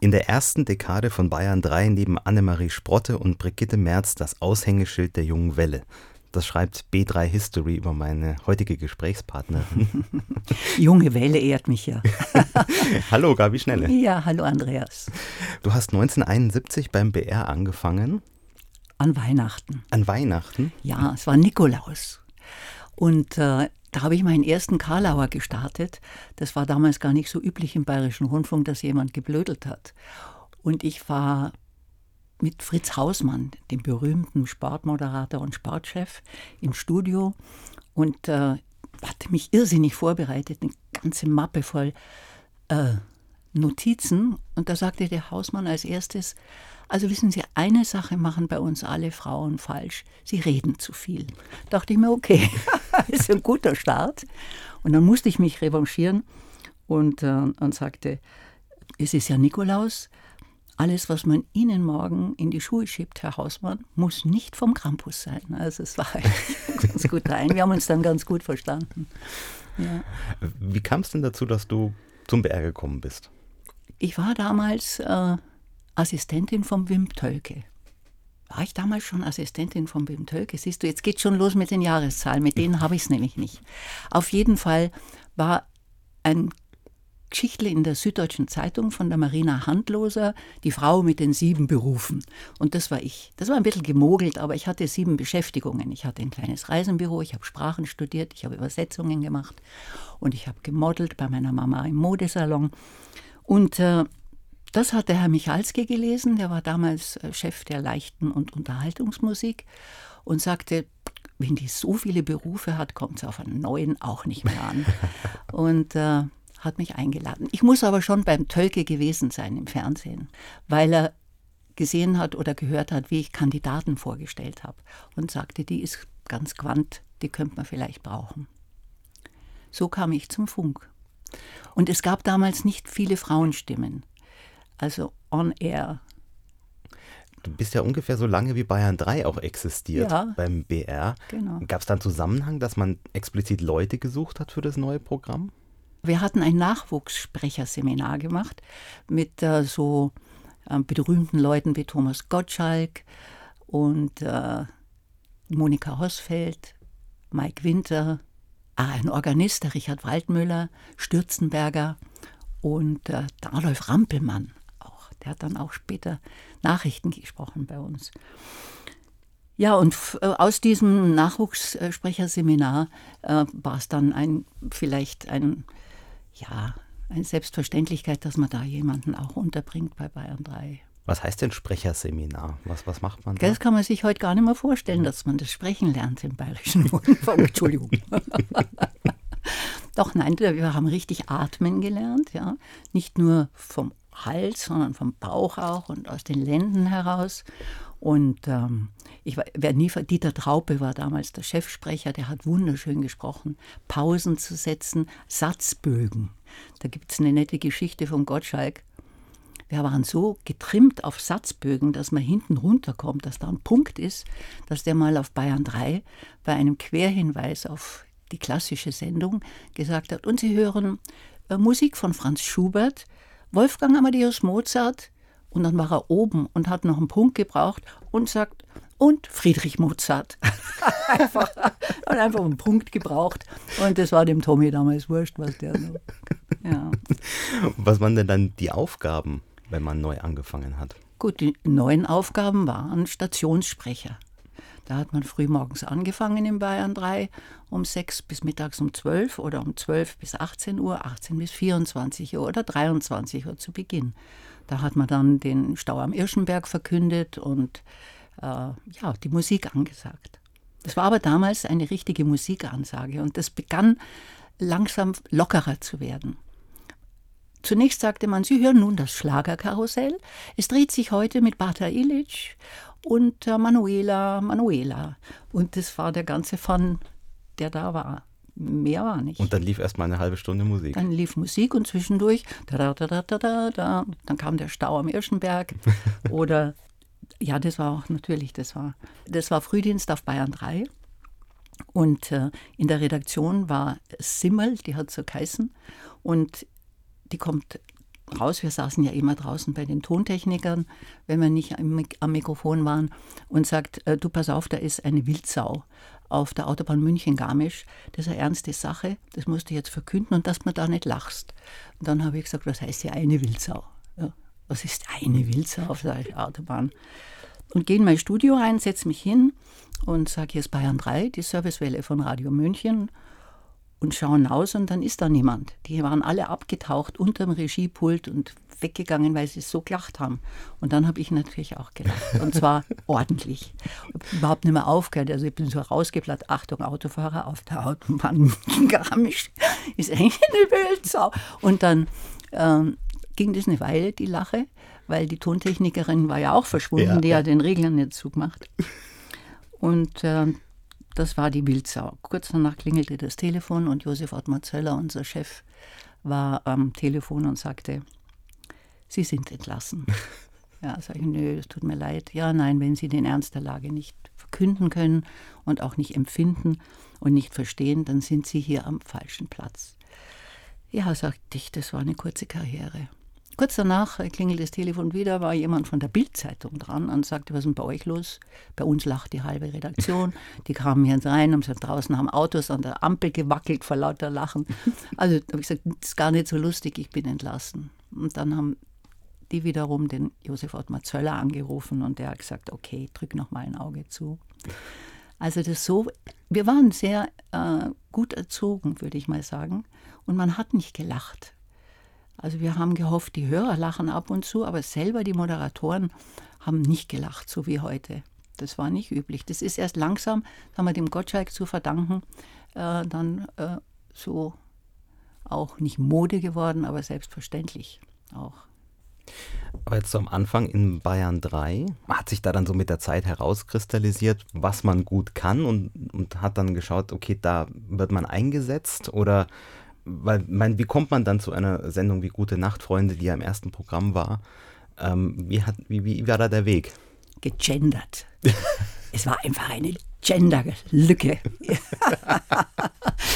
In der ersten Dekade von Bayern 3 neben Annemarie Sprotte und Brigitte Merz das Aushängeschild der jungen Welle. Das schreibt B3 History über meine heutige Gesprächspartnerin. Junge Welle ehrt mich ja. hallo Gabi Schnelle. Ja, hallo Andreas. Du hast 1971 beim BR angefangen. An Weihnachten. An Weihnachten? Ja, es war Nikolaus. Und äh, da habe ich meinen ersten Karlauer gestartet. Das war damals gar nicht so üblich im Bayerischen Rundfunk, dass jemand geblödelt hat. Und ich war mit Fritz Hausmann, dem berühmten Sportmoderator und Sportchef, im Studio und äh, hatte mich irrsinnig vorbereitet, eine ganze Mappe voll äh, Notizen. Und da sagte der Hausmann als erstes, also wissen Sie, eine Sache machen bei uns alle Frauen falsch. Sie reden zu viel. Da dachte ich mir, okay, ist ein guter Start. Und dann musste ich mich revanchieren und, äh, und sagte, es ist ja Nikolaus. Alles, was man Ihnen morgen in die Schuhe schiebt, Herr Hausmann, muss nicht vom Krampus sein. Also es war ganz gut rein. Wir haben uns dann ganz gut verstanden. Ja. Wie kam es denn dazu, dass du zum BR gekommen bist? Ich war damals äh, Assistentin von Wim Tölke. War ich damals schon Assistentin von Wim Tölke? Siehst du, jetzt geht schon los mit den Jahreszahlen, mit denen habe ich es nämlich nicht. Auf jeden Fall war ein Geschichtle in der Süddeutschen Zeitung von der Marina Handloser, die Frau mit den sieben Berufen. Und das war ich. Das war ein bisschen gemogelt, aber ich hatte sieben Beschäftigungen. Ich hatte ein kleines Reisenbüro, ich habe Sprachen studiert, ich habe Übersetzungen gemacht und ich habe gemodelt bei meiner Mama im Modesalon. Und äh, das hat der Herr Michalski gelesen, der war damals äh, Chef der leichten und Unterhaltungsmusik und sagte, wenn die so viele Berufe hat, kommt es auf einen neuen auch nicht mehr an. und äh, hat mich eingeladen. Ich muss aber schon beim Tölke gewesen sein im Fernsehen, weil er gesehen hat oder gehört hat, wie ich Kandidaten vorgestellt habe und sagte, die ist ganz quant, die könnte man vielleicht brauchen. So kam ich zum Funk. Und es gab damals nicht viele Frauenstimmen also on air. Du bist ja ungefähr so lange wie Bayern 3 auch existiert ja, beim BR. Genau. Gab es da einen Zusammenhang, dass man explizit Leute gesucht hat für das neue Programm? Wir hatten ein Nachwuchssprecherseminar gemacht mit äh, so äh, berühmten Leuten wie Thomas Gottschalk und äh, Monika Hosfeld, Mike Winter, ein Organist, der Richard Waldmüller, Stürzenberger und äh, der Adolf Rampelmann. Der hat dann auch später Nachrichten gesprochen bei uns. Ja, und äh, aus diesem Nachwuchssprecherseminar äh, war es dann ein, vielleicht ein, ja, eine Selbstverständlichkeit, dass man da jemanden auch unterbringt bei Bayern 3. Was heißt denn Sprecherseminar? Was, was macht man da? Das kann man sich heute gar nicht mehr vorstellen, dass man das Sprechen lernt im Bayerischen Rundfunk. Entschuldigung. Doch, nein, wir haben richtig atmen gelernt, ja. Nicht nur vom Hals, sondern vom Bauch auch und aus den Lenden heraus. Und ähm, ich werde nie Dieter Traupe war damals der Chefsprecher, der hat wunderschön gesprochen, Pausen zu setzen, Satzbögen. Da gibt es eine nette Geschichte von Gottschalk. Wir waren so getrimmt auf Satzbögen, dass man hinten runterkommt, dass da ein Punkt ist, dass der mal auf Bayern 3 bei einem Querhinweis auf die klassische Sendung gesagt hat, und Sie hören äh, Musik von Franz Schubert, Wolfgang Amadeus Mozart und dann war er oben und hat noch einen Punkt gebraucht und sagt, und Friedrich Mozart. einfach, und einfach einen Punkt gebraucht. Und das war dem Tommy damals wurscht, was der so. Ja. Was waren denn dann die Aufgaben, wenn man neu angefangen hat? Gut, die neuen Aufgaben waren Stationssprecher. Da hat man früh morgens angefangen in Bayern 3 um 6 bis mittags um 12 oder um 12 bis 18 Uhr, 18 bis 24 Uhr oder 23 Uhr zu Beginn. Da hat man dann den Stau am Irschenberg verkündet und äh, ja, die Musik angesagt. Das war aber damals eine richtige Musikansage und das begann langsam lockerer zu werden. Zunächst sagte man, Sie hören nun das Schlagerkarussell. Es dreht sich heute mit Bata Illich und äh, Manuela Manuela. Und das war der ganze Fun, der da war. Mehr war nicht. Und dann lief erst mal eine halbe Stunde Musik. Dann lief Musik und zwischendurch, da, da, da, da, da, da, dann kam der Stau am Irschenberg. Oder, ja, das war auch natürlich, das war, das war Frühdienst auf Bayern 3. Und äh, in der Redaktion war Simmel, die hat so geheißen. Und die kommt raus. Wir saßen ja immer draußen bei den Tontechnikern, wenn wir nicht am, Mikrofon waren, und sagt, äh, du pass auf, da ist eine Wildsau auf der Autobahn München-Garmisch. Das ist eine ernste Sache, das musst du jetzt verkünden und dass man da nicht lachst. Und dann habe ich gesagt, was heißt hier eine Wildsau? Ja, was ist eine Wildsau auf der Autobahn? Und gehe in mein Studio rein, setze mich hin und sage, hier ist Bayern 3, die Servicewelle von Radio München und schauen aus und dann ist da niemand. Die waren alle abgetaucht unterm Regiepult und weggegangen, weil sie so gelacht haben. Und dann habe ich natürlich auch gelacht. Und zwar ordentlich. Überhaupt nicht mehr aufgehört. Also ich bin so rausgeplatt. Achtung, Autofahrer auf der Autobahn Garmisch ist eigentlich eine Wildsau. Und dann ähm, ging das eine Weile, die Lache, weil die Tontechnikerin war ja auch verschwunden, ja, die ja. den Reglern nicht zugemacht. Und äh, das war die Wildsau. Kurz danach klingelte das Telefon und Josef Ottmar Zöller, unser Chef, war am Telefon und sagte, Sie sind entlassen. Ja, sage ich, nö, es tut mir leid. Ja, nein, wenn Sie den Ernst der Lage nicht verkünden können und auch nicht empfinden und nicht verstehen, dann sind Sie hier am falschen Platz. Ja, sagte ich, das war eine kurze Karriere. Kurz danach klingelt das Telefon wieder, war jemand von der Bildzeitung dran und sagte, was ist denn bei euch los? Bei uns lacht die halbe Redaktion. Die kamen hier rein, haben gesagt, draußen haben Autos an der Ampel gewackelt vor lauter Lachen. Also habe ich gesagt, das ist gar nicht so lustig, ich bin entlassen. Und dann haben die wiederum den Josef Ottmar Zöller angerufen und der hat gesagt, okay, drück noch mal ein Auge zu. Also das so, wir waren sehr äh, gut erzogen, würde ich mal sagen. Und man hat nicht gelacht. Also wir haben gehofft, die Hörer lachen ab und zu, aber selber die Moderatoren haben nicht gelacht, so wie heute. Das war nicht üblich. Das ist erst langsam, haben wir dem Gottschalk zu verdanken, äh, dann äh, so auch nicht Mode geworden, aber selbstverständlich auch. Aber jetzt so am Anfang in Bayern 3 hat sich da dann so mit der Zeit herauskristallisiert, was man gut kann und, und hat dann geschaut, okay, da wird man eingesetzt oder weil, mein, wie kommt man dann zu einer Sendung wie Gute Nacht, Freunde, die ja im ersten Programm war? Ähm, wie, hat, wie, wie war da der Weg? Gegendert. es war einfach eine Genderlücke.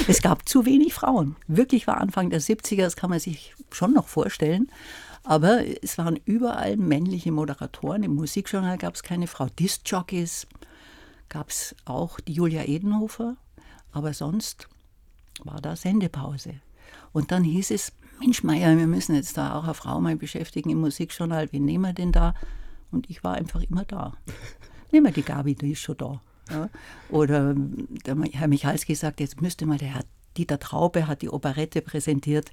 es gab zu wenig Frauen. Wirklich war Anfang der 70er, das kann man sich schon noch vorstellen. Aber es waren überall männliche Moderatoren. Im Musikjournal gab es keine Frau. Disc-Jockeys gab es auch die Julia Edenhofer. Aber sonst war da Sendepause. Und dann hieß es, Mensch Meier, wir müssen jetzt da auch eine Frau mal beschäftigen im Musikjournal. Wen nehmen wir denn da? Und ich war einfach immer da. Nehmen wir die Gabi, die ist schon da. Ja. Oder der Herr Michalski sagt, jetzt müsste mal der Herr Dieter Traube hat die Operette präsentiert.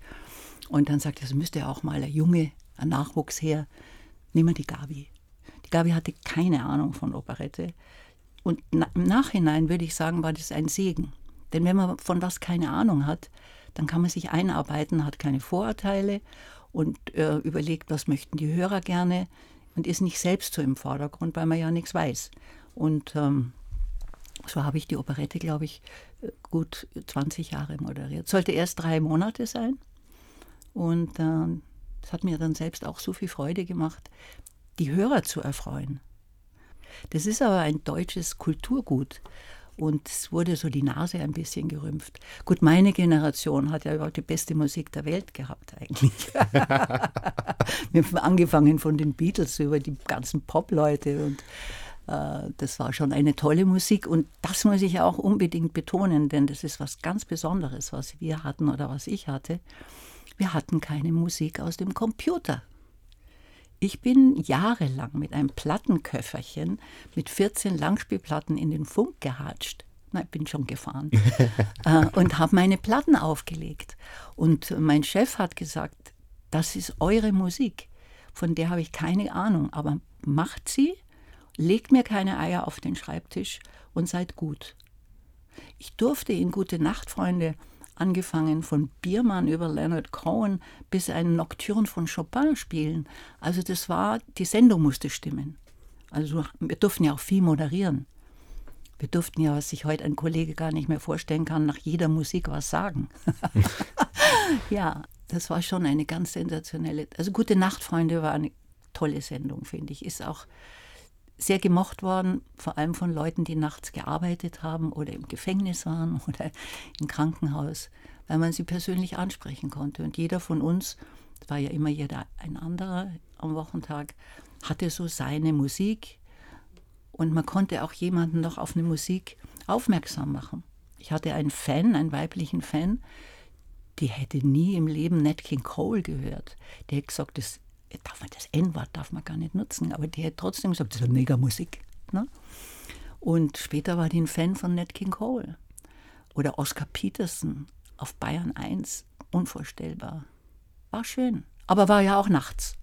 Und dann sagt er, es müsste auch mal ein Junge, ein Nachwuchs her. Nehmen wir die Gabi. Die Gabi hatte keine Ahnung von Operette. Und im Nachhinein würde ich sagen, war das ein Segen. Denn wenn man von was keine Ahnung hat, dann kann man sich einarbeiten, hat keine Vorurteile und äh, überlegt, was möchten die Hörer gerne und ist nicht selbst so im Vordergrund, weil man ja nichts weiß. Und ähm, so habe ich die Operette, glaube ich, gut 20 Jahre moderiert. Sollte erst drei Monate sein. Und äh, hat mir dann selbst auch so viel Freude gemacht, die Hörer zu erfreuen. Das ist aber ein deutsches Kulturgut. Und es wurde so die Nase ein bisschen gerümpft. Gut, meine Generation hat ja überhaupt die beste Musik der Welt gehabt eigentlich. Wir haben angefangen von den Beatles über die ganzen Pop-Leute und äh, das war schon eine tolle Musik und das muss ich auch unbedingt betonen, denn das ist was ganz Besonderes, was wir hatten oder was ich hatte. Wir hatten keine Musik aus dem Computer. Ich bin jahrelang mit einem Plattenköfferchen mit 14 Langspielplatten in den Funk gehatscht. Na, ich bin schon gefahren. äh, und habe meine Platten aufgelegt. Und mein Chef hat gesagt, das ist eure Musik. Von der habe ich keine Ahnung, aber macht sie, legt mir keine Eier auf den Schreibtisch und seid gut. Ich durfte in Gute Nacht, Freunde, angefangen von Biermann über Leonard Cohen bis ein Nocturne von Chopin spielen. Also das war, die Sendung musste stimmen. Also wir durften ja auch viel moderieren. Wir durften ja, was sich heute ein Kollege gar nicht mehr vorstellen kann, nach jeder Musik was sagen. ja, das war schon eine ganz sensationelle. Also Gute Nacht, Freunde war eine tolle Sendung, finde ich. Ist auch sehr gemocht worden, vor allem von Leuten, die nachts gearbeitet haben oder im Gefängnis waren oder im Krankenhaus, weil man sie persönlich ansprechen konnte. Und jeder von uns, war ja immer jeder ein anderer am Wochentag, hatte so seine Musik und man konnte auch jemanden noch auf eine Musik aufmerksam machen. Ich hatte einen Fan, einen weiblichen Fan, die hätte nie im Leben Nat King Cole gehört. Die hätte gesagt, das, darf man, das N-Wort darf man gar nicht nutzen, aber die hätte trotzdem gesagt, das ist Negermusik. Ne? Und später war die ein Fan von Nat King Cole. Oder Oscar Peterson auf Bayern 1, unvorstellbar. War schön, aber war ja auch nachts.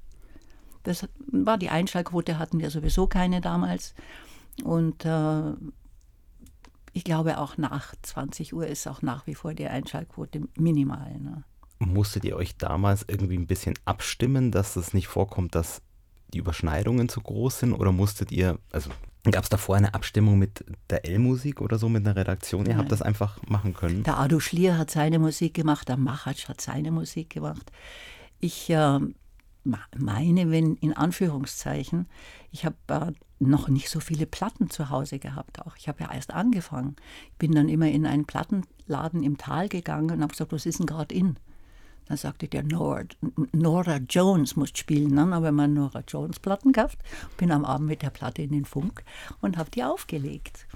Das war die Einschaltquote, hatten wir sowieso keine damals. Und äh, ich glaube, auch nach 20 Uhr ist auch nach wie vor die Einschaltquote minimal. Ne? Musstet ihr euch damals irgendwie ein bisschen abstimmen, dass es nicht vorkommt, dass die Überschneidungen zu groß sind? Oder musstet ihr, also gab es davor eine Abstimmung mit der L-Musik oder so, mit einer Redaktion? Ihr habt das einfach machen können? Der Ado Schlier hat seine Musik gemacht, der Machatsch hat seine Musik gemacht. Ich äh, meine, wenn in Anführungszeichen, ich habe äh, noch nicht so viele Platten zu Hause gehabt auch. Ich habe ja erst angefangen. Ich bin dann immer in einen Plattenladen im Tal gegangen und habe gesagt, was ist denn gerade in? Dann sagte der Nora, Nora Jones muss spielen. Dann habe ich mir Nora Jones Platten gehabt, bin am Abend mit der Platte in den Funk und habe die aufgelegt.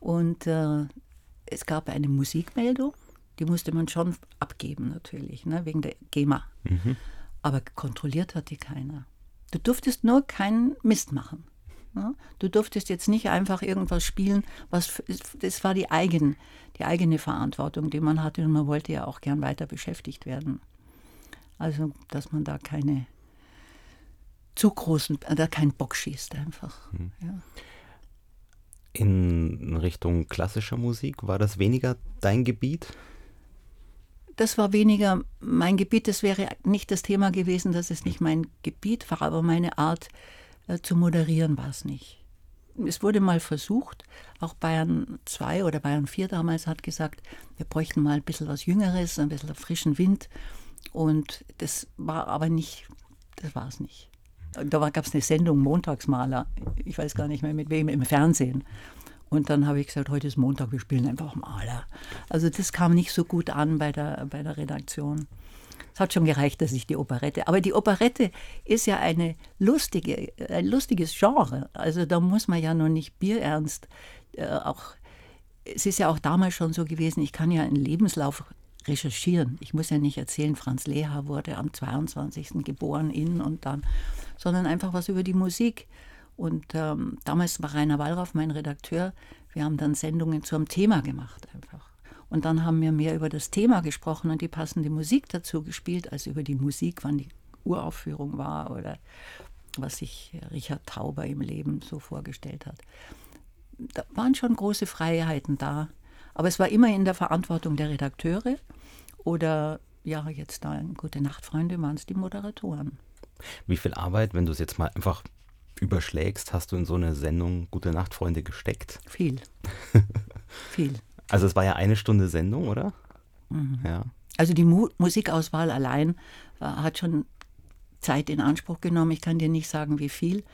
Und äh, es gab eine Musikmeldung, die musste man schon abgeben natürlich, ne, wegen der GEMA. Mhm. Aber kontrolliert hat die keiner. Du durftest nur keinen Mist machen. Ne? Du durftest jetzt nicht einfach irgendwas spielen, was das war die, eigen, die eigene Verantwortung, die man hatte und man wollte ja auch gern weiter beschäftigt werden. Also, dass man da keine zu großen, da keinen Bock schießt einfach. Mhm. Ja. In Richtung klassischer Musik war das weniger dein Gebiet? Das war weniger mein Gebiet. Das wäre nicht das Thema gewesen, dass es nicht mein Gebiet war, aber meine Art äh, zu moderieren war es nicht. Es wurde mal versucht, auch Bayern 2 oder Bayern 4 damals hat gesagt, wir bräuchten mal ein bisschen was Jüngeres, ein bisschen frischen Wind. Und das war aber nicht, das war es nicht. Da gab es eine Sendung, Montagsmaler, ich weiß gar nicht mehr mit wem, im Fernsehen. Und dann habe ich gesagt, heute ist Montag, wir spielen einfach Maler. Also das kam nicht so gut an bei der, bei der Redaktion. Es hat schon gereicht, dass ich die Operette. Aber die Operette ist ja eine lustige, ein lustiges Genre. Also da muss man ja noch nicht bierernst äh, auch. Es ist ja auch damals schon so gewesen, ich kann ja einen Lebenslauf recherchieren. Ich muss ja nicht erzählen, Franz Leha wurde am 22. geboren in und dann, sondern einfach was über die Musik. Und ähm, damals war Rainer Wallraff mein Redakteur. Wir haben dann Sendungen zum Thema gemacht einfach. Und dann haben wir mehr über das Thema gesprochen und die passende Musik dazu gespielt, als über die Musik, wann die Uraufführung war oder was sich Richard Tauber im Leben so vorgestellt hat. Da waren schon große Freiheiten da. Aber es war immer in der Verantwortung der Redakteure oder ja, jetzt da Gute Nacht, Freunde, waren es die Moderatoren. Wie viel Arbeit, wenn du es jetzt mal einfach überschlägst, hast du in so eine Sendung Gute Nacht, Freunde gesteckt? Viel. Viel. Also es war ja eine Stunde Sendung, oder? Mhm. Ja. Also die Mu Musikauswahl allein äh, hat schon Zeit in Anspruch genommen. Ich kann dir nicht sagen, wie viel.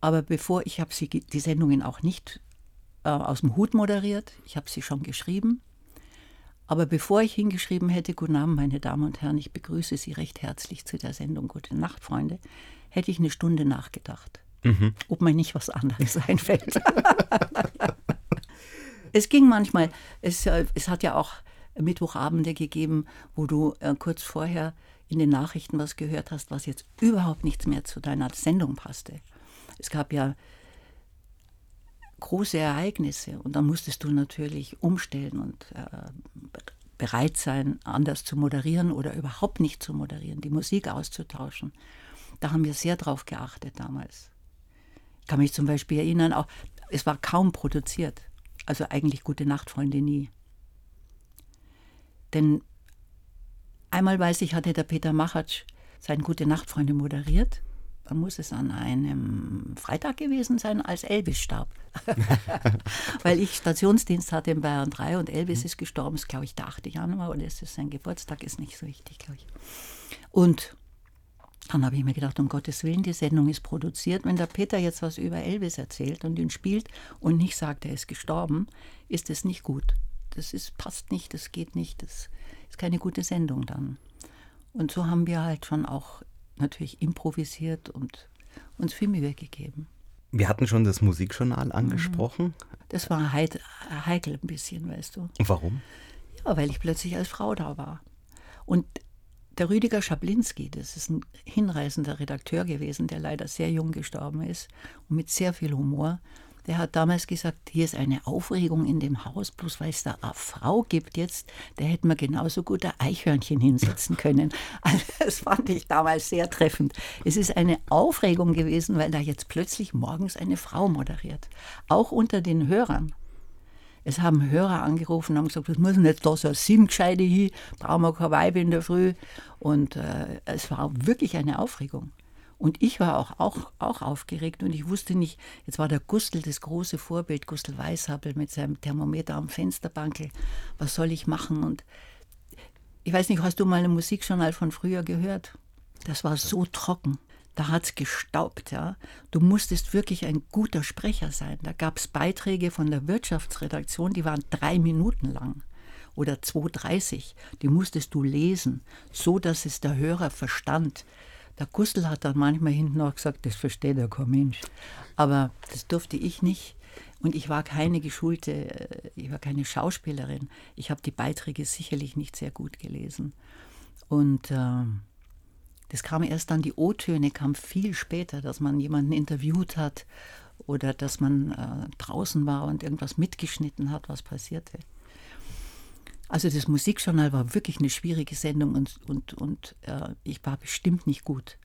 Aber bevor ich habe sie die Sendungen auch nicht äh, aus dem Hut moderiert. Ich habe sie schon geschrieben. Aber bevor ich hingeschrieben hätte, Guten Abend, meine Damen und Herren, ich begrüße Sie recht herzlich zu der Sendung Gute Nacht, Freunde, hätte ich eine Stunde nachgedacht, mhm. ob mir nicht was anderes einfällt. es ging manchmal, es, äh, es hat ja auch Mittwochabende gegeben, wo du äh, kurz vorher in den Nachrichten was gehört hast, was jetzt überhaupt nichts mehr zu deiner Sendung passte. Es gab ja große Ereignisse und dann musstest du natürlich umstellen und äh, bereit sein, anders zu moderieren oder überhaupt nicht zu moderieren, die Musik auszutauschen. Da haben wir sehr drauf geachtet damals. Ich kann mich zum Beispiel erinnern, auch es war kaum produziert. Also eigentlich gute Nacht, Freunde nie. Denn einmal weiß ich, hatte der Peter Machatsch sein Gute Nacht, Freunde moderiert. Muss es an einem Freitag gewesen sein, als Elvis starb. Weil ich Stationsdienst hatte in Bayern 3 und Elvis mhm. ist gestorben, ist glaube ich der 8. Januar oder ist es sein Geburtstag, ist nicht so wichtig, glaube ich. Und dann habe ich mir gedacht, um Gottes Willen, die Sendung ist produziert. Wenn der Peter jetzt was über Elvis erzählt und ihn spielt und nicht sagt, er ist gestorben, ist das nicht gut. Das ist, passt nicht, das geht nicht, das ist keine gute Sendung dann. Und so haben wir halt schon auch natürlich improvisiert und uns viel Mühe gegeben. Wir hatten schon das Musikjournal angesprochen. Das war heikel ein bisschen, weißt du. Warum? Ja, weil ich plötzlich als Frau da war. Und der Rüdiger Schablinski, das ist ein hinreißender Redakteur gewesen, der leider sehr jung gestorben ist und mit sehr viel Humor. Der hat damals gesagt, hier ist eine Aufregung in dem Haus, bloß weil es da eine Frau gibt jetzt, da hätten wir genauso gut ein Eichhörnchen hinsetzen können. Also das fand ich damals sehr treffend. Es ist eine Aufregung gewesen, weil da jetzt plötzlich morgens eine Frau moderiert. Auch unter den Hörern. Es haben Hörer angerufen und haben gesagt, was muss jetzt da so ein Sim-Gescheide hin, brauchen wir kein Weib in der Früh. Und äh, es war wirklich eine Aufregung. Und ich war auch, auch, auch aufgeregt und ich wusste nicht, jetzt war der Gustl das große Vorbild, Gustl Weißhappel mit seinem Thermometer am Fensterbankel, was soll ich machen? Und ich weiß nicht, hast du mal ein Musikjournal von früher gehört? Das war so trocken. Da hat es gestaubt, ja. Du musstest wirklich ein guter Sprecher sein. Da gab es Beiträge von der Wirtschaftsredaktion, die waren drei Minuten lang oder 2,30. Die musstest du lesen, so dass es der Hörer verstand. Der Gustl hat dann manchmal hinten auch gesagt, das versteht ja kein Mensch. Aber das durfte ich nicht. Und ich war keine geschulte, äh, ich war keine Schauspielerin. Ich habe die Beiträge sicherlich nicht sehr gut gelesen. Und äh, das kam erst dann, die O-Töne kam viel später, dass man jemanden interviewt hat oder dass man äh, draußen war und irgendwas mitgeschnitten hat, was passierte. Also das Musikjournal war wirklich eine schwierige Sendung und, und, und äh, ich war bestimmt nicht gut.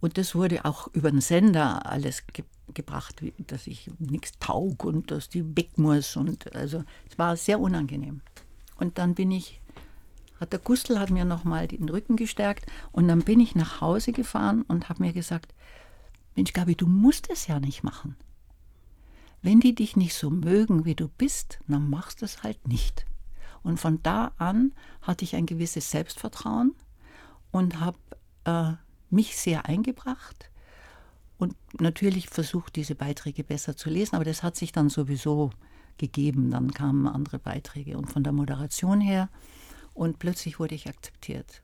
Und das wurde auch über den Sender alles ge gebracht, dass ich nichts taug und dass die weg muss. Und also es war sehr unangenehm. Und dann bin ich, hat der Gustl hat mir nochmal den Rücken gestärkt und dann bin ich nach Hause gefahren und habe mir gesagt, Mensch Gabi, du musst es ja nicht machen. Wenn die dich nicht so mögen, wie du bist, dann machst du es halt nicht. Und von da an hatte ich ein gewisses Selbstvertrauen und habe äh, mich sehr eingebracht und natürlich versucht, diese Beiträge besser zu lesen. Aber das hat sich dann sowieso gegeben. Dann kamen andere Beiträge und von der Moderation her und plötzlich wurde ich akzeptiert.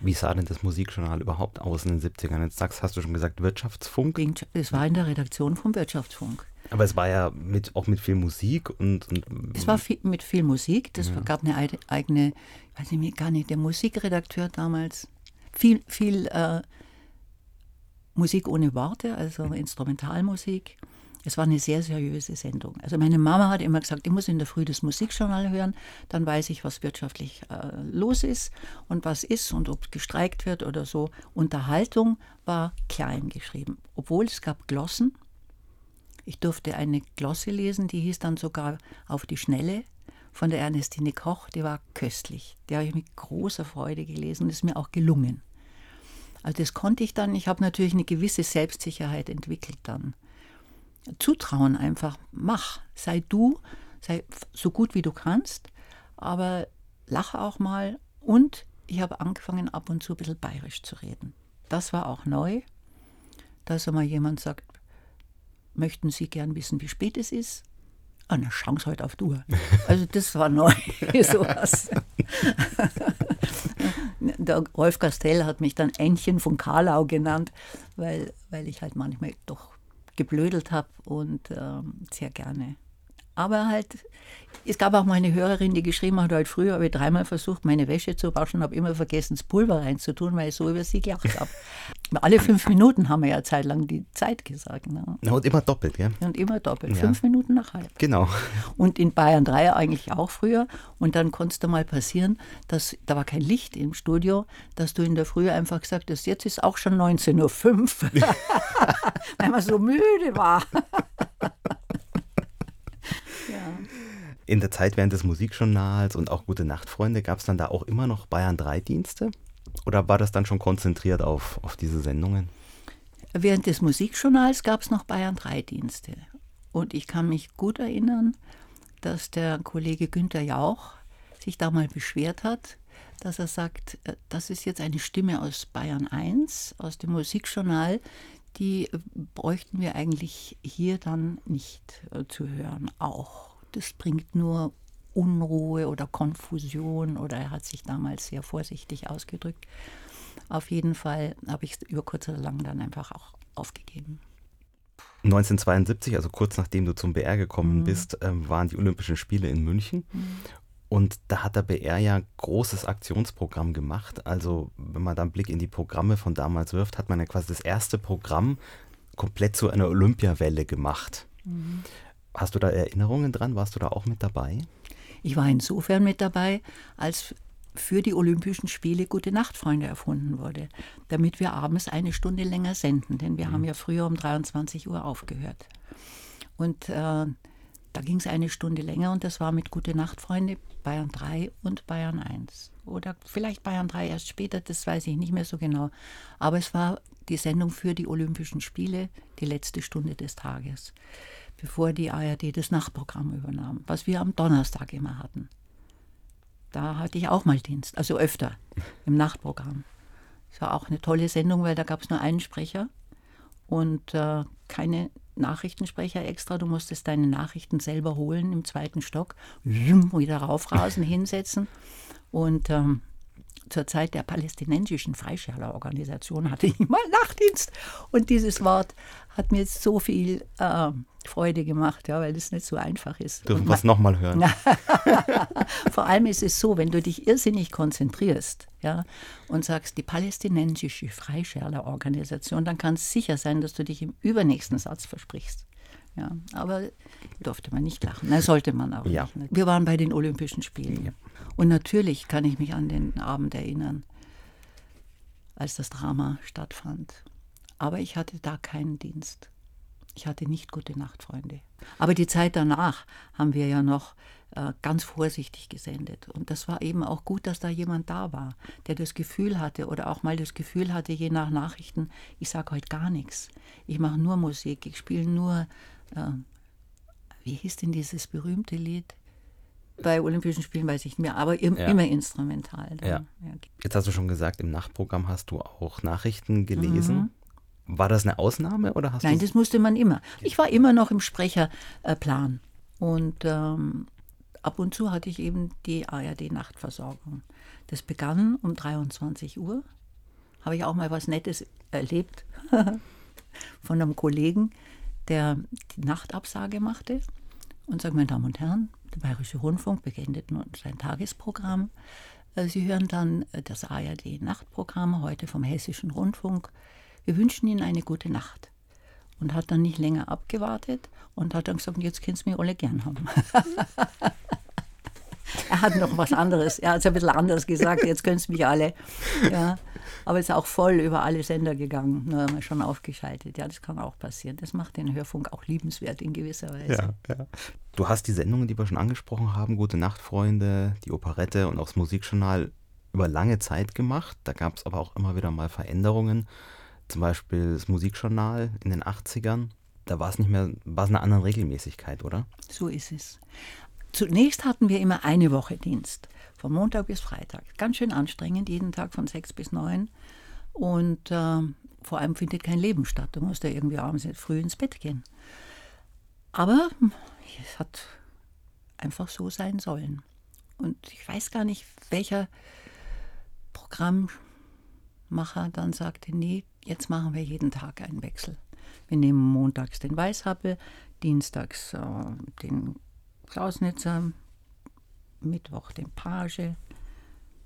Wie sah denn das Musikjournal überhaupt aus in den 70ern? Jetzt sagst, hast du schon gesagt, Wirtschaftsfunk? Es war in der Redaktion vom Wirtschaftsfunk. Aber es war ja mit, auch mit viel Musik und. und es war viel, mit viel Musik. Das ja. gab eine eigene, ich weiß nicht, gar nicht, der Musikredakteur damals. Viel, viel äh, Musik ohne Worte, also Instrumentalmusik. Es war eine sehr seriöse Sendung. Also meine Mama hat immer gesagt, ich muss in der Früh das Musikjournal hören, dann weiß ich, was wirtschaftlich äh, los ist und was ist und ob gestreikt wird oder so. Unterhaltung war klein geschrieben, obwohl es gab Glossen ich durfte eine Glosse lesen, die hieß dann sogar auf die Schnelle von der Ernestine Koch, die war köstlich. Die habe ich mit großer Freude gelesen und ist mir auch gelungen. Also das konnte ich dann, ich habe natürlich eine gewisse Selbstsicherheit entwickelt dann. Zutrauen einfach, mach, sei du, sei so gut wie du kannst, aber lache auch mal und ich habe angefangen ab und zu ein bisschen bayerisch zu reden. Das war auch neu, dass einmal jemand sagt, möchten Sie gern wissen, wie spät es ist? Ah, na, schauen Sie heute auf die Uhr. Also das war neu, sowas. Der Rolf Castell hat mich dann Ännchen von Karlau genannt, weil, weil ich halt manchmal doch geblödelt habe und ähm, sehr gerne aber halt, es gab auch mal eine Hörerin, die geschrieben hat, heute früher habe ich dreimal versucht, meine Wäsche zu waschen, habe immer vergessen, das Pulver reinzutun, weil ich so über sie gelacht habe. Alle fünf Minuten haben wir ja zeitlang die Zeit gesagt. Ne? Und immer doppelt, ja? Und immer doppelt. Ja. Fünf Minuten nach halb. Genau. Und in Bayern 3 eigentlich auch früher. Und dann konnte es da mal passieren, dass da war kein Licht im Studio, dass du in der Früh einfach gesagt hast, jetzt ist auch schon 19.05 Uhr. weil man so müde war. In der Zeit während des Musikjournals und auch Gute Nacht Freunde, gab es dann da auch immer noch Bayern 3 Dienste? Oder war das dann schon konzentriert auf, auf diese Sendungen? Während des Musikjournals gab es noch Bayern 3 Dienste. Und ich kann mich gut erinnern, dass der Kollege Günther Jauch sich da mal beschwert hat, dass er sagt, äh, das ist jetzt eine Stimme aus Bayern 1, aus dem Musikjournal, die bräuchten wir eigentlich hier dann nicht äh, zu hören auch. Das bringt nur Unruhe oder Konfusion oder er hat sich damals sehr vorsichtig ausgedrückt. Auf jeden Fall habe ich es über kurz oder lang dann einfach auch aufgegeben. 1972, also kurz nachdem du zum BR gekommen mhm. bist, ähm, waren die Olympischen Spiele in München. Mhm. Und da hat der BR ja großes Aktionsprogramm gemacht. Also wenn man da einen Blick in die Programme von damals wirft, hat man ja quasi das erste Programm komplett zu einer Olympiawelle gemacht. Mhm. Hast du da Erinnerungen dran? Warst du da auch mit dabei? Ich war insofern mit dabei, als für die Olympischen Spiele Gute Nacht Freunde erfunden wurde, damit wir abends eine Stunde länger senden, denn wir mhm. haben ja früher um 23 Uhr aufgehört. Und äh, da ging es eine Stunde länger und das war mit Gute Nacht Freunde Bayern 3 und Bayern 1. Oder vielleicht Bayern 3 erst später, das weiß ich nicht mehr so genau. Aber es war die Sendung für die Olympischen Spiele, die letzte Stunde des Tages, bevor die ARD das Nachtprogramm übernahm, was wir am Donnerstag immer hatten. Da hatte ich auch mal Dienst, also öfter im Nachtprogramm. Es war auch eine tolle Sendung, weil da gab es nur einen Sprecher und äh, keine Nachrichtensprecher extra. Du musstest deine Nachrichten selber holen im zweiten Stock, wieder raufrasen, hinsetzen. Und ähm, zur Zeit der palästinensischen Freischärlerorganisation hatte ich mal Nachtdienst. Und dieses Wort hat mir jetzt so viel äh, Freude gemacht, ja, weil es nicht so einfach ist. Dürfen wir es nochmal hören? Vor allem ist es so, wenn du dich irrsinnig konzentrierst ja, und sagst, die palästinensische Freischärlerorganisation, dann kann es sicher sein, dass du dich im übernächsten Satz versprichst. Ja, aber durfte man nicht lachen. Das sollte man auch ja. nicht. Wir waren bei den Olympischen Spielen. Ja. Und natürlich kann ich mich an den Abend erinnern, als das Drama stattfand. Aber ich hatte da keinen Dienst. Ich hatte nicht gute Nachtfreunde. Aber die Zeit danach haben wir ja noch äh, ganz vorsichtig gesendet. Und das war eben auch gut, dass da jemand da war, der das Gefühl hatte oder auch mal das Gefühl hatte, je nach Nachrichten, ich sage heute gar nichts. Ich mache nur Musik, ich spiele nur, äh, wie hieß denn dieses berühmte Lied? Bei Olympischen Spielen weiß ich nicht mehr, aber im, ja. immer instrumental. Ja. ja. Jetzt hast du schon gesagt, im Nachtprogramm hast du auch Nachrichten gelesen. Mhm. War das eine Ausnahme oder hast Nein, das musste man immer. Ich war immer noch im Sprecherplan. Und ähm, ab und zu hatte ich eben die ARD-Nachtversorgung. Das begann um 23 Uhr. Habe ich auch mal was Nettes erlebt von einem Kollegen, der die Nachtabsage machte und sagt, meine Damen und Herren, der Bayerische Rundfunk beginnt nun sein Tagesprogramm. Äh, Sie hören dann äh, das ARD-Nachtprogramm heute vom Hessischen Rundfunk. Wir wünschen Ihnen eine gute Nacht. Und hat dann nicht länger abgewartet und hat dann gesagt, jetzt könnt ihr mich alle gern haben. er hat noch was anderes, er hat es ein bisschen anders gesagt, jetzt könnt ihr mich alle. Ja. Aber ist auch voll über alle Sender gegangen, nur haben wir schon aufgeschaltet. Ja, das kann auch passieren. Das macht den Hörfunk auch liebenswert in gewisser Weise. Ja, ja. Du hast die Sendungen, die wir schon angesprochen haben, Gute Nacht, Freunde, die Operette und auch das Musikjournal über lange Zeit gemacht. Da gab es aber auch immer wieder mal Veränderungen zum Beispiel das Musikjournal in den 80ern, da war es nicht mehr, war es eine andere Regelmäßigkeit, oder? So ist es. Zunächst hatten wir immer eine Woche Dienst, von Montag bis Freitag. Ganz schön anstrengend, jeden Tag von sechs bis neun. Und äh, vor allem findet kein Leben statt. Du musst ja irgendwie abends früh ins Bett gehen. Aber es hat einfach so sein sollen. Und ich weiß gar nicht, welcher Programmmacher dann sagte, nee, jetzt machen wir jeden Tag einen Wechsel. Wir nehmen montags den Weißhappel, dienstags äh, den Klausnitzer, Mittwoch den Page,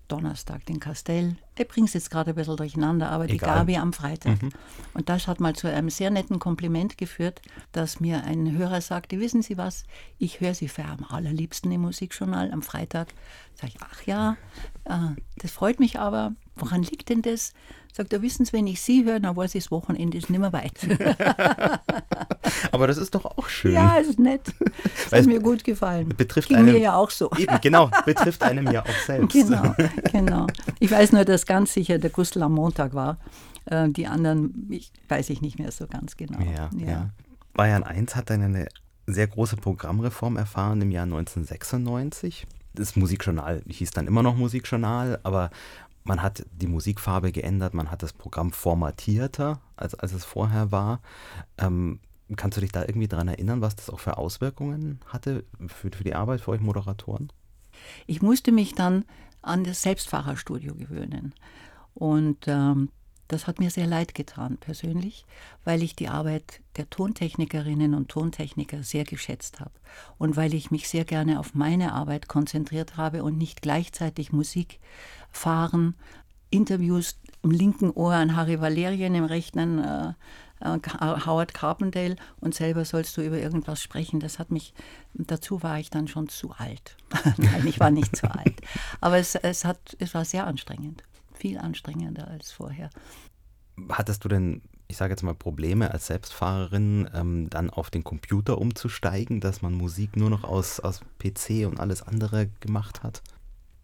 Donnerstag den Castell. Ich bringe es jetzt gerade ein bisschen durcheinander, aber Egal. die Gabi am Freitag. Mhm. Und das hat mal zu einem sehr netten Kompliment geführt, dass mir ein Hörer sagte, wissen Sie was, ich höre Sie für am allerliebsten im Musikjournal am Freitag. Sag ich, ach ja, äh, das freut mich aber. Woran liegt denn das? Sagt er, wissen Sie, wenn ich Sie höre, dann weiß ich, das Wochenende ist nicht mehr weit. Aber das ist doch auch schön. Ja, ist nett. Das hat mir gut gefallen. Betrifft Ging einem, mir ja auch so. Eben, genau, betrifft einem ja auch selbst. Genau, genau. Ich weiß nur, dass ganz sicher der Gustl am Montag war. Äh, die anderen ich, weiß ich nicht mehr so ganz genau. Ja, ja. ja. Bayern 1 hat dann eine sehr große Programmreform erfahren im Jahr 1996. Das Musikjournal hieß dann immer noch Musikjournal, aber man hat die Musikfarbe geändert, man hat das Programm formatierter, als, als es vorher war. Ähm, Kannst du dich da irgendwie daran erinnern, was das auch für Auswirkungen hatte für, für die Arbeit für euch Moderatoren? Ich musste mich dann an das Selbstfahrerstudio gewöhnen. Und ähm, das hat mir sehr leid getan, persönlich, weil ich die Arbeit der Tontechnikerinnen und Tontechniker sehr geschätzt habe und weil ich mich sehr gerne auf meine Arbeit konzentriert habe und nicht gleichzeitig Musik fahren, Interviews im linken Ohr an Harry Valerien, im rechten äh, äh, Howard Carpendale und selber sollst du über irgendwas sprechen. Das hat mich, dazu war ich dann schon zu alt. Nein, ich war nicht zu alt. Aber es, es, hat, es war sehr anstrengend viel anstrengender als vorher. Hattest du denn, ich sage jetzt mal, Probleme als Selbstfahrerin, ähm, dann auf den Computer umzusteigen, dass man Musik nur noch aus, aus PC und alles andere gemacht hat?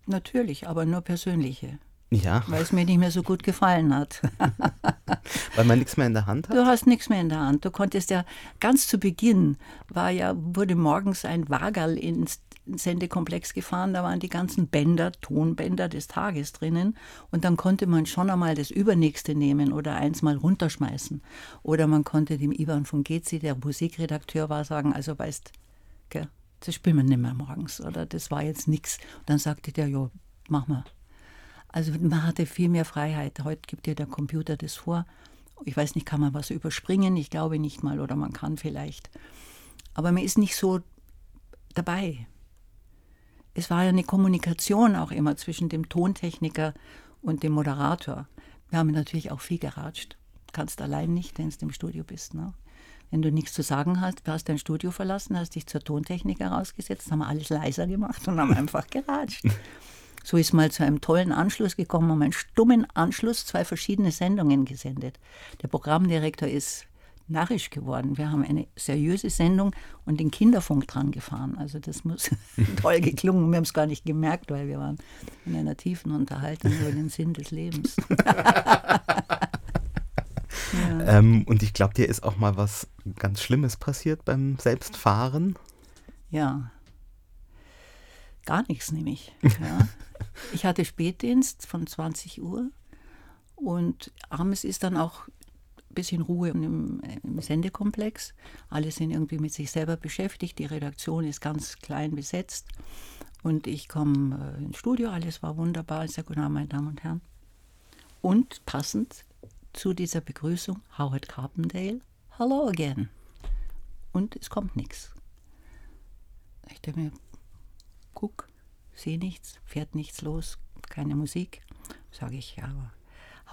Natürlich, aber nur persönliche. Ja. Weil es mir nicht mehr so gut gefallen hat. Weil man nichts mehr in der Hand hat? Du hast nichts mehr in der Hand. Du konntest ja ganz zu Beginn war ja, wurde morgens ein Wagerl ins Sendekomplex gefahren, da waren die ganzen Bänder, Tonbänder des Tages drinnen und dann konnte man schon einmal das übernächste nehmen oder eins mal runterschmeißen. Oder man konnte dem Ivan von Gezi, der Musikredakteur war, sagen, also weißt, gell, das spielen wir nicht mehr morgens oder das war jetzt nichts. Dann sagte der, ja, mach mal. Also man hatte viel mehr Freiheit. Heute gibt dir der Computer das vor. Ich weiß nicht, kann man was überspringen? Ich glaube nicht mal oder man kann vielleicht. Aber man ist nicht so dabei es war ja eine Kommunikation auch immer zwischen dem Tontechniker und dem Moderator. Wir haben natürlich auch viel geratscht. Du kannst allein nicht, wenn du im Studio bist. Ne? Wenn du nichts zu sagen hast, hast dein Studio verlassen, hast dich zur Tontechnik herausgesetzt, haben alles leiser gemacht und haben einfach geratscht. So ist mal zu einem tollen Anschluss gekommen, haben einen stummen Anschluss zwei verschiedene Sendungen gesendet. Der Programmdirektor ist narrisch geworden. Wir haben eine seriöse Sendung und den Kinderfunk dran gefahren. Also das muss toll geklungen. Wir haben es gar nicht gemerkt, weil wir waren in einer tiefen Unterhaltung über den Sinn des Lebens. ja. ähm, und ich glaube, dir ist auch mal was ganz Schlimmes passiert beim Selbstfahren. Ja. Gar nichts nämlich. Ja. Ich hatte Spätdienst von 20 Uhr und abends ist dann auch bisschen Ruhe im, im, Sendekomplex. Alle sind irgendwie mit sich selber beschäftigt. Die Redaktion ist ganz klein besetzt. Und ich komme äh, ins Studio, alles war wunderbar. Ich sage, guten Abend, meine Damen und Herren. Und passend zu dieser Begrüßung Howard Carpendale, hello again. Und es kommt nichts. Ich denke mir, sehe nichts, fährt nichts los, keine Musik. Sage ich, ja, aber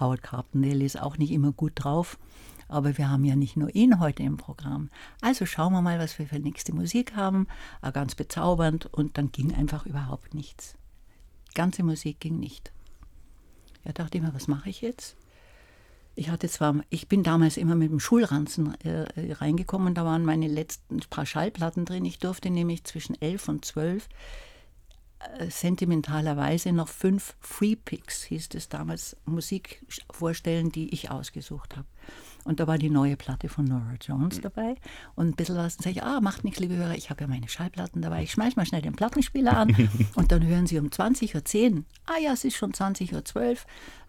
Howard Carpendale ist auch nicht immer gut drauf. Aber wir haben ja nicht nur ihn heute im Programm. Also schauen wir mal, was wir für nächste Musik haben. Äh, ganz bezaubernd. Und dann ging einfach überhaupt nichts. Die ganze Musik ging nicht. Ja, dachte ich mir, was mache ich jetzt? Ich hatte zwar, ich bin damals immer mit dem Schulranzen äh, reingekommen, da waren meine letzten paar Schallplatten drin. Ich durfte nämlich zwischen elf und zwölf sentimentalerweise noch fünf Free Picks, hieß es damals, Musik vorstellen, die ich ausgesucht habe. Und da war die neue Platte von Nora Jones dabei und ein bisschen was. Dann sage ich, ah, macht nichts, liebe Hörer, ich habe ja meine Schallplatten dabei. Ich schmeiß mal schnell den Plattenspieler an und dann hören Sie um 20.10 Uhr, ah ja, es ist schon 20.12 Uhr,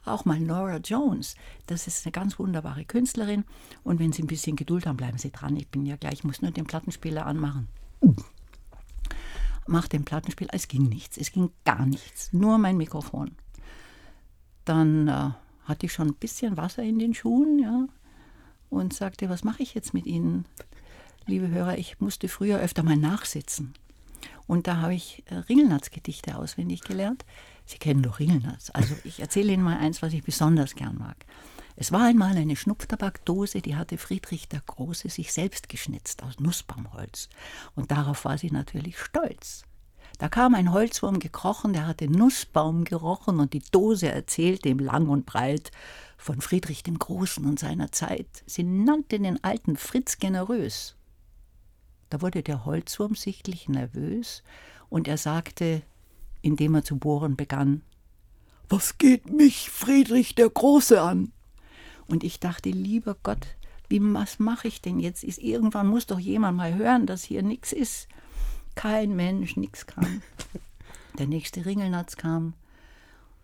auch mal Nora Jones. Das ist eine ganz wunderbare Künstlerin und wenn Sie ein bisschen Geduld haben, bleiben Sie dran. Ich bin ja gleich, ich muss nur den Plattenspieler anmachen mach den Plattenspieler. Es ging nichts, es ging gar nichts, nur mein Mikrofon. Dann äh, hatte ich schon ein bisschen Wasser in den Schuhen, ja, und sagte, was mache ich jetzt mit Ihnen? Liebe Hörer, ich musste früher öfter mal nachsitzen. Und da habe ich äh, Ringelnatz-Gedichte auswendig gelernt. Sie kennen doch Ringelnatz. Also ich erzähle Ihnen mal eins, was ich besonders gern mag. Es war einmal eine Schnupftabakdose, die hatte Friedrich der Große sich selbst geschnitzt aus Nussbaumholz. Und darauf war sie natürlich stolz. Da kam ein Holzwurm gekrochen, der hatte Nussbaum gerochen und die Dose erzählte ihm lang und breit von Friedrich dem Großen und seiner Zeit. Sie nannte den alten Fritz generös. Da wurde der Holzwurm sichtlich nervös und er sagte, indem er zu bohren begann, Was geht mich Friedrich der Große an? Und ich dachte, lieber Gott, wie, was mache ich denn jetzt? Ist, irgendwann muss doch jemand mal hören, dass hier nichts ist. Kein Mensch, nichts kam. Der nächste Ringelnatz kam.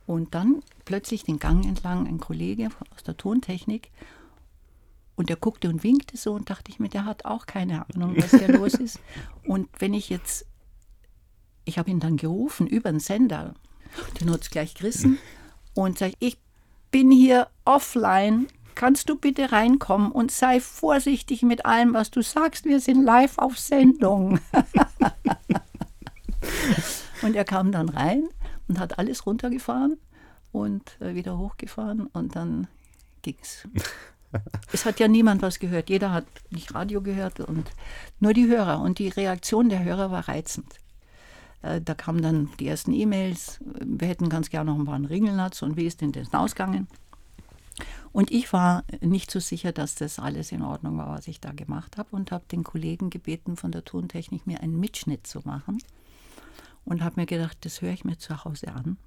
Und dann plötzlich den Gang entlang ein Kollege aus der Tontechnik Und er guckte und winkte so und dachte ich mir, der hat auch keine Ahnung, was hier los ist. Und wenn ich jetzt, ich habe ihn dann gerufen über den Sender, den hat es gleich gerissen und sage, ich bin hier offline, kannst du bitte reinkommen und sei vorsichtig mit allem, was du sagst, wir sind live auf Sendung. und er kam dann rein und hat alles runtergefahren und äh, wieder hochgefahren und dann ging es. es hat ja niemand was gehört. Jeder hat nicht Radio gehört und nur die Hörer. Und die Reaktion der Hörer war reizend. Äh, da kamen dann die ersten E-Mails. Wir hätten ganz gerne noch ein paar Ringelnatz und wie ist denn das ausgegangen? Und ich war nicht so sicher, dass das alles in Ordnung war, was ich da gemacht habe und habe den Kollegen gebeten, von der Tontechnik mir einen Mitschnitt zu machen und habe mir gedacht, das höre ich mir zu Hause an.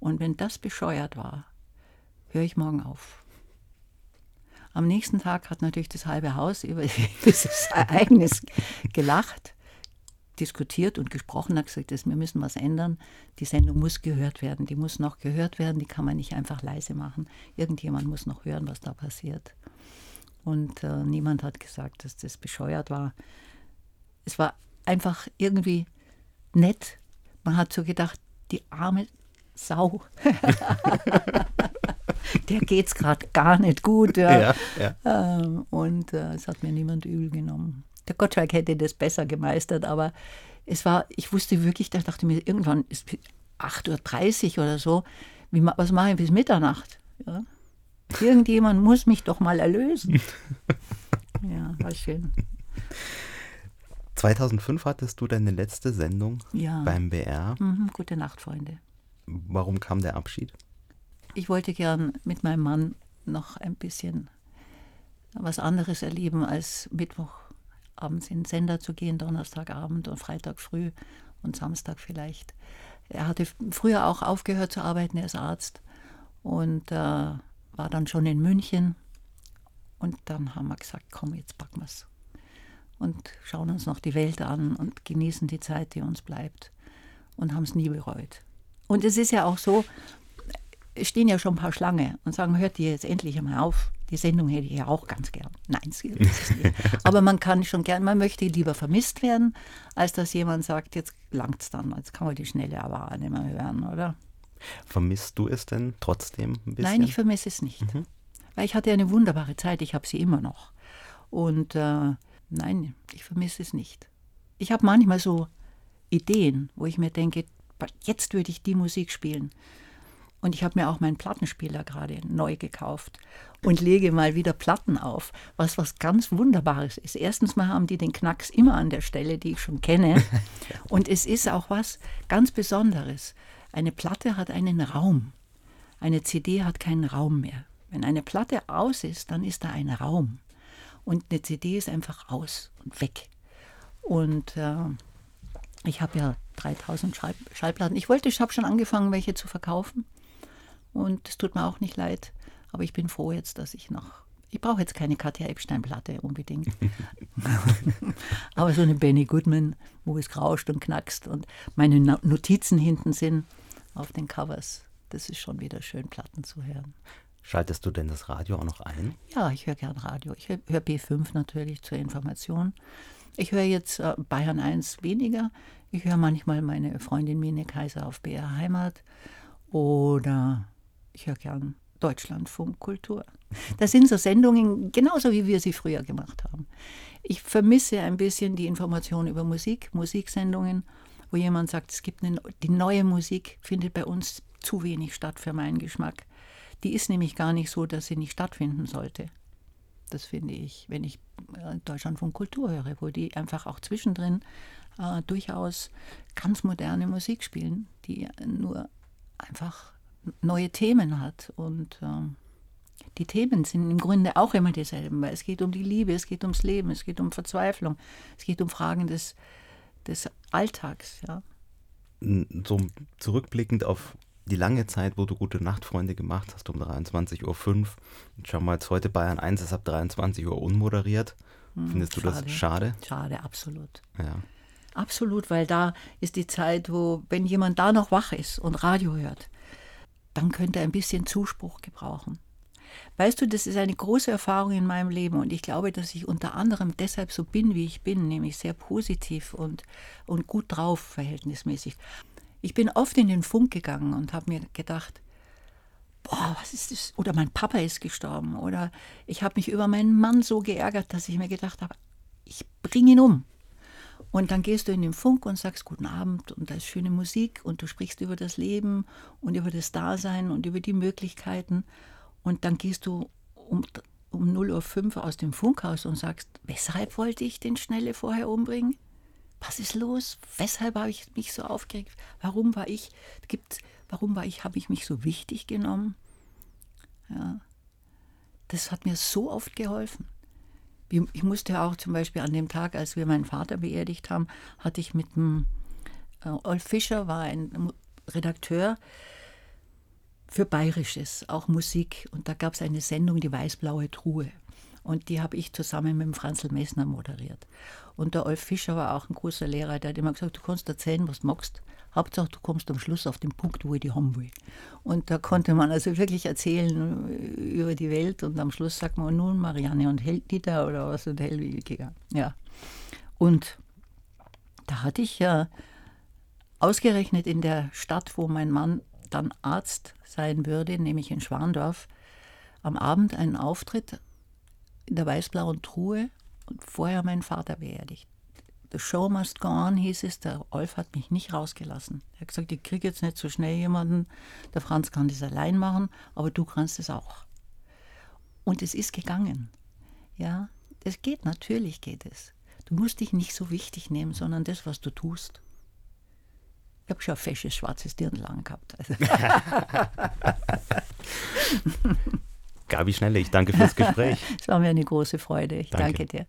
Und wenn das bescheuert war, höre ich morgen auf. Am nächsten Tag hat natürlich das halbe Haus über dieses Ereignis gelacht, diskutiert und gesprochen, hat gesagt, wir müssen was ändern. Die Sendung muss gehört werden, die muss noch gehört werden, die kann man nicht einfach leise machen. Irgendjemand muss noch hören, was da passiert. Und äh, niemand hat gesagt, dass das bescheuert war. Es war einfach irgendwie nett. Man hat so gedacht, die arme Sau. der geht's gerade gar nicht gut. Ja. ja, ja. Ähm, und äh, es hat mir niemand übel genommen. Der Gottschalk hätte das besser gemeistert, aber es war, ich wusste wirklich, da dachte mir, irgendwann ist 8.30 Uhr oder so, wie, was mache ich bis Mitternacht? Ja? Irgendjemand muss mich doch mal erlösen. ja, war schön. 2005 hattest du deine letzte Sendung ja. beim BR. Mhm, gute Nacht, Freunde. Warum kam der Abschied? ich wollte gern mit meinem Mann noch ein bisschen was anderes erleben, als Mittwochabends in den Sender zu gehen, Donnerstagabend und Freitag früh und Samstag vielleicht. Er hatte früher auch aufgehört zu arbeiten, er ist Arzt und äh, war dann schon in München. Und dann haben wir gesagt, komm, jetzt packen wir es. Und schauen uns noch die Welt an und genießen die Zeit, die uns bleibt. Und haben es nie bereut. Und es ist ja auch so, stehen ja schon ein paar Schlange und sagen, hört ihr jetzt endlich einmal auf. Die Sendung hätte ich ja auch ganz gern. Nein, das ist nicht. Aber man kann schon gern, man möchte lieber vermisst werden, als dass jemand sagt, jetzt langt es dann, jetzt kann man die schnelle aber auch nicht mehr hören, oder? Vermisst du es denn trotzdem ein bisschen? Nein, ich vermisse es nicht. Mhm. Weil ich hatte eine wunderbare Zeit, ich habe sie immer noch. Und äh, nein, ich vermisse es nicht. Ich habe manchmal so Ideen, wo ich mir denke, jetzt würde ich die Musik spielen. Und ich habe mir auch meinen Plattenspieler gerade neu gekauft und lege mal wieder Platten auf, was was ganz Wunderbares ist. Erstens mal haben die den Knacks immer an der Stelle, die ich schon kenne. Und es ist auch was ganz Besonderes. Eine Platte hat einen Raum. Eine CD hat keinen Raum mehr. Wenn eine Platte aus ist, dann ist da ein Raum. Und eine CD ist einfach aus und weg. Und äh, ich habe ja 3000 Schall Schallplatten. Ich wollte, ich habe schon angefangen, welche zu verkaufen. Und es tut mir auch nicht leid. Aber ich bin froh jetzt, dass ich noch. Ich brauche jetzt keine Katja Epstein-Platte unbedingt. aber so eine Benny Goodman, wo es rauscht und knackst und meine Notizen hinten sind auf den Covers. Das ist schon wieder schön, Platten zu hören. Schaltest du denn das Radio auch noch ein? Ja, ich höre gern Radio. Ich höre hör B5 natürlich zur Information. Ich höre jetzt äh, Bayern 1 weniger. Ich höre manchmal meine Freundin Mine Kaiser auf BR Heimat oder ich höre gern Deutschlandfunk Kultur. Das sind so Sendungen, genauso wie wir sie früher gemacht haben. Ich vermisse ein bisschen die Information über Musik, Musiksendungen, wo jemand sagt, es gibt eine, die neue Musik findet bei uns zu wenig statt für meinen Geschmack. Die ist nämlich gar nicht so, dass sie nicht stattfinden sollte. Das finde ich, wenn ich äh, Deutschlandfunk Kultur höre, wo die einfach auch zwischendrin äh, durchaus ganz moderne Musik spielen, die nur einfach neue Themen hat. Und äh, die Themen sind im Grunde auch immer dieselben, weil es geht um die Liebe, es geht ums Leben, es geht um Verzweiflung, es geht um Fragen des, des Alltags. Ja. So zurückblickend auf die lange Zeit, wo du gute Nachtfreunde gemacht hast, um 23.05 Uhr. Schau mal, jetzt heute Bayern 1 ist ab 23 Uhr unmoderiert. Hm, Findest schade. du das schade? Schade, absolut. Ja. Absolut, weil da ist die Zeit, wo, wenn jemand da noch wach ist und Radio hört, dann könnte er ein bisschen Zuspruch gebrauchen. Weißt du, das ist eine große Erfahrung in meinem Leben und ich glaube, dass ich unter anderem deshalb so bin, wie ich bin, nämlich sehr positiv und, und gut drauf verhältnismäßig. Ich bin oft in den Funk gegangen und habe mir gedacht, boah, was ist das? Oder mein Papa ist gestorben. Oder ich habe mich über meinen Mann so geärgert, dass ich mir gedacht habe, ich bringe ihn um. Und dann gehst du in den Funk und sagst Guten Abend und da ist schöne Musik und du sprichst über das Leben und über das Dasein und über die Möglichkeiten. Und dann gehst du um, um 0.05 Uhr aus dem Funkhaus und sagst, weshalb wollte ich den Schnelle vorher umbringen? Was ist los? Weshalb habe ich mich so aufgeregt? Warum war ich, gibt, warum war ich, habe ich mich so wichtig genommen? Ja. Das hat mir so oft geholfen. Ich musste auch zum Beispiel an dem Tag, als wir meinen Vater beerdigt haben, hatte ich mit dem äh, Olf Fischer, war ein Redakteur für Bayerisches, auch Musik. Und da gab es eine Sendung, die Weißblaue Truhe. Und die habe ich zusammen mit dem Franzl Messner moderiert. Und der Olf Fischer war auch ein großer Lehrer, der hat immer gesagt, du kannst erzählen, was du magst. Hauptsache, du kommst am Schluss auf den Punkt, wo ich die haben will. Und da konnte man also wirklich erzählen über die Welt und am Schluss sagt man nun Marianne und Hel Dieter oder was und Helwig gegangen. Ja. Und da hatte ich ja ausgerechnet in der Stadt, wo mein Mann dann Arzt sein würde, nämlich in Schwandorf, am Abend einen Auftritt in der weißblauen Truhe vorher meinen Vater beerdigt. The show must go on, hieß es. Der Olf hat mich nicht rausgelassen. Er hat gesagt, ich kriege jetzt nicht so schnell jemanden. Der Franz kann das allein machen, aber du kannst es auch. Und es ist gegangen. Ja, es geht, natürlich geht es. Du musst dich nicht so wichtig nehmen, sondern das, was du tust. Ich habe schon ein fesches schwarzes Dirndl gehabt. Also. Gabi Schnelle, ich danke fürs Gespräch. Es war mir eine große Freude. Ich danke, danke dir.